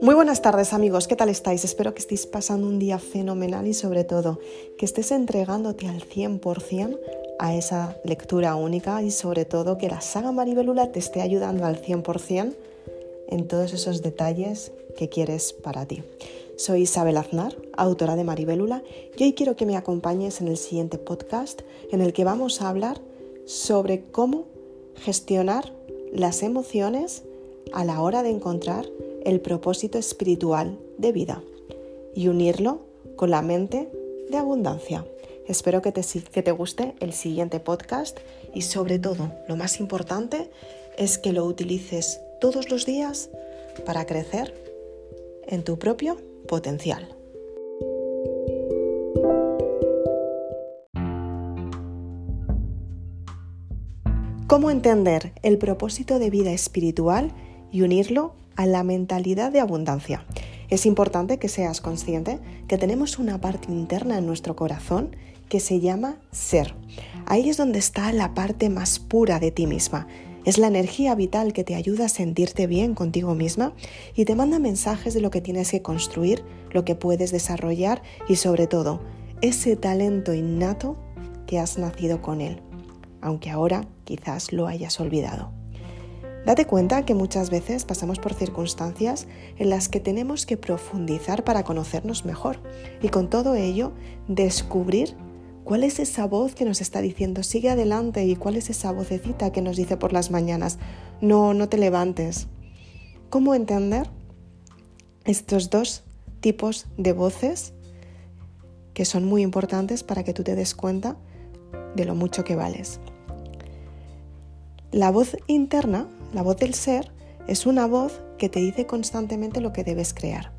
Muy buenas tardes amigos, ¿qué tal estáis? Espero que estéis pasando un día fenomenal y sobre todo que estés entregándote al 100% a esa lectura única y sobre todo que la saga Maribelula te esté ayudando al 100% en todos esos detalles que quieres para ti. Soy Isabel Aznar, autora de Maribelula, y hoy quiero que me acompañes en el siguiente podcast en el que vamos a hablar sobre cómo gestionar las emociones a la hora de encontrar el propósito espiritual de vida y unirlo con la mente de abundancia. Espero que te, que te guste el siguiente podcast y sobre todo, lo más importante es que lo utilices todos los días para crecer en tu propio potencial. ¿Cómo entender el propósito de vida espiritual y unirlo a la mentalidad de abundancia. Es importante que seas consciente que tenemos una parte interna en nuestro corazón que se llama ser. Ahí es donde está la parte más pura de ti misma. Es la energía vital que te ayuda a sentirte bien contigo misma y te manda mensajes de lo que tienes que construir, lo que puedes desarrollar y sobre todo ese talento innato que has nacido con él, aunque ahora quizás lo hayas olvidado. Date cuenta que muchas veces pasamos por circunstancias en las que tenemos que profundizar para conocernos mejor y con todo ello descubrir cuál es esa voz que nos está diciendo sigue adelante y cuál es esa vocecita que nos dice por las mañanas no, no te levantes. ¿Cómo entender estos dos tipos de voces que son muy importantes para que tú te des cuenta de lo mucho que vales? La voz interna la voz del ser es una voz que te dice constantemente lo que debes crear.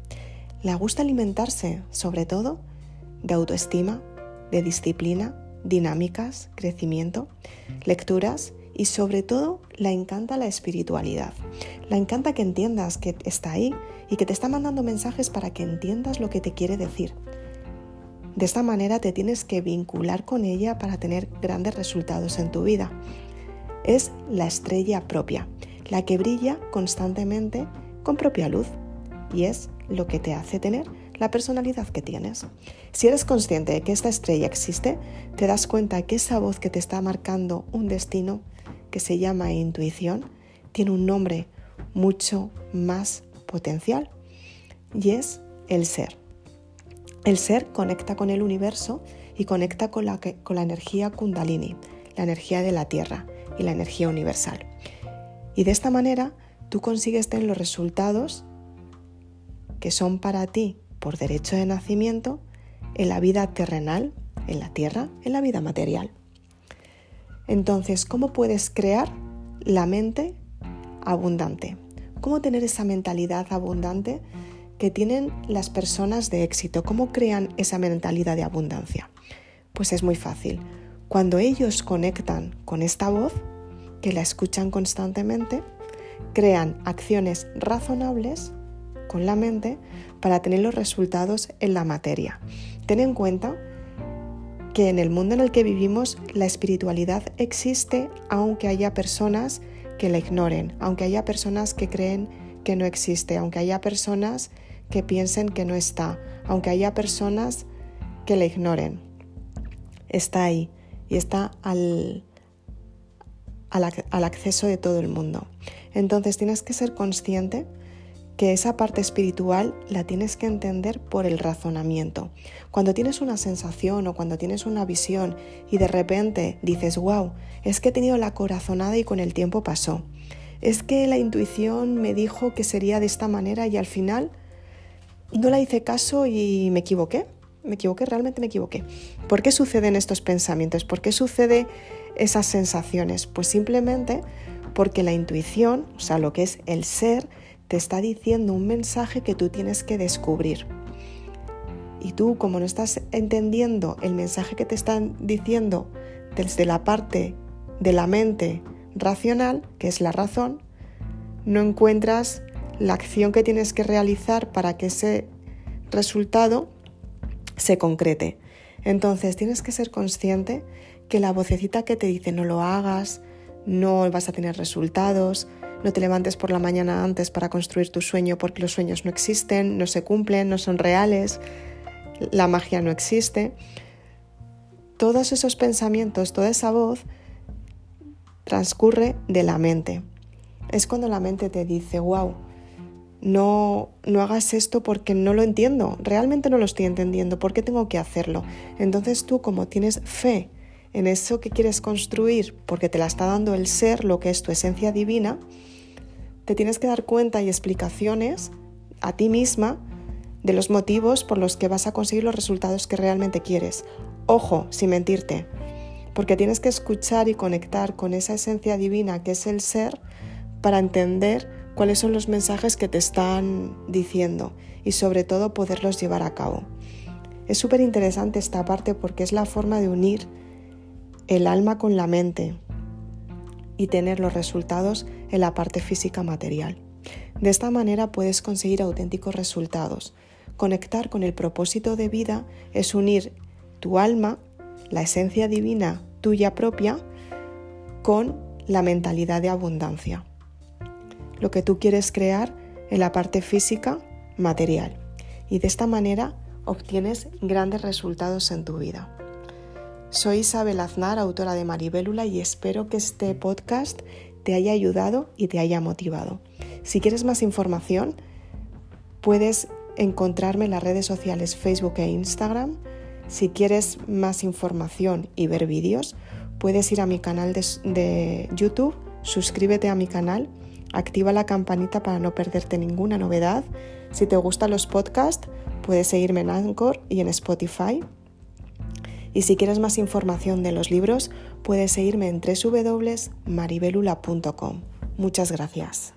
Le gusta alimentarse, sobre todo, de autoestima, de disciplina, dinámicas, crecimiento, lecturas y sobre todo le encanta la espiritualidad. Le encanta que entiendas que está ahí y que te está mandando mensajes para que entiendas lo que te quiere decir. De esta manera te tienes que vincular con ella para tener grandes resultados en tu vida. Es la estrella propia la que brilla constantemente con propia luz y es lo que te hace tener la personalidad que tienes. Si eres consciente de que esta estrella existe, te das cuenta que esa voz que te está marcando un destino que se llama intuición tiene un nombre mucho más potencial y es el ser. El ser conecta con el universo y conecta con la, con la energía kundalini, la energía de la tierra y la energía universal. Y de esta manera tú consigues tener los resultados que son para ti por derecho de nacimiento en la vida terrenal, en la tierra, en la vida material. Entonces, ¿cómo puedes crear la mente abundante? ¿Cómo tener esa mentalidad abundante que tienen las personas de éxito? ¿Cómo crean esa mentalidad de abundancia? Pues es muy fácil. Cuando ellos conectan con esta voz, que la escuchan constantemente, crean acciones razonables con la mente para tener los resultados en la materia. Ten en cuenta que en el mundo en el que vivimos la espiritualidad existe aunque haya personas que la ignoren, aunque haya personas que creen que no existe, aunque haya personas que piensen que no está, aunque haya personas que la ignoren. Está ahí y está al, al, acceso de todo el mundo. Entonces tienes que ser consciente que esa parte espiritual la tienes que entender por el razonamiento. Cuando tienes una sensación o cuando tienes una visión y de repente dices, wow, es que he tenido la corazonada y con el tiempo pasó. Es que la intuición me dijo que sería de esta manera y al final no la hice caso y me equivoqué. Me equivoqué, realmente me equivoqué. ¿Por qué suceden estos pensamientos? ¿Por qué sucede esas sensaciones? Pues simplemente porque la intuición, o sea, lo que es el ser, te está diciendo un mensaje que tú tienes que descubrir. Y tú, como no estás entendiendo el mensaje que te están diciendo desde la parte de la mente racional, que es la razón, no encuentras la acción que tienes que realizar para que ese resultado se concrete. Entonces tienes que ser consciente que la vocecita que te dice no lo hagas, no vas a tener resultados, no te levantes por la mañana antes para construir tu sueño porque los sueños no existen, no se cumplen, no son reales, la magia no existe. Todos esos pensamientos, toda esa voz transcurre de la mente. Es cuando la mente te dice, wow, no, no hagas esto porque no lo entiendo, realmente no lo estoy entendiendo, ¿por qué tengo que hacerlo? Entonces tú como tienes fe en eso que quieres construir, porque te la está dando el ser, lo que es tu esencia divina, te tienes que dar cuenta y explicaciones a ti misma de los motivos por los que vas a conseguir los resultados que realmente quieres. Ojo, sin mentirte, porque tienes que escuchar y conectar con esa esencia divina que es el ser para entender cuáles son los mensajes que te están diciendo y sobre todo poderlos llevar a cabo. Es súper interesante esta parte porque es la forma de unir el alma con la mente y tener los resultados en la parte física material. De esta manera puedes conseguir auténticos resultados. Conectar con el propósito de vida es unir tu alma, la esencia divina tuya propia, con la mentalidad de abundancia. Lo que tú quieres crear en la parte física, material. Y de esta manera obtienes grandes resultados en tu vida. Soy Isabel Aznar, autora de Maribélula, y espero que este podcast te haya ayudado y te haya motivado. Si quieres más información, puedes encontrarme en las redes sociales Facebook e Instagram. Si quieres más información y ver vídeos, puedes ir a mi canal de, de, YouTube, suscríbete a mi canal, activa la campanita para no perderte ninguna novedad. Si te gustan los podcasts, puedes seguirme en Anchor y en Spotify. Y si quieres más información de los libros, puedes seguirme en www.maribelula.com. Muchas gracias.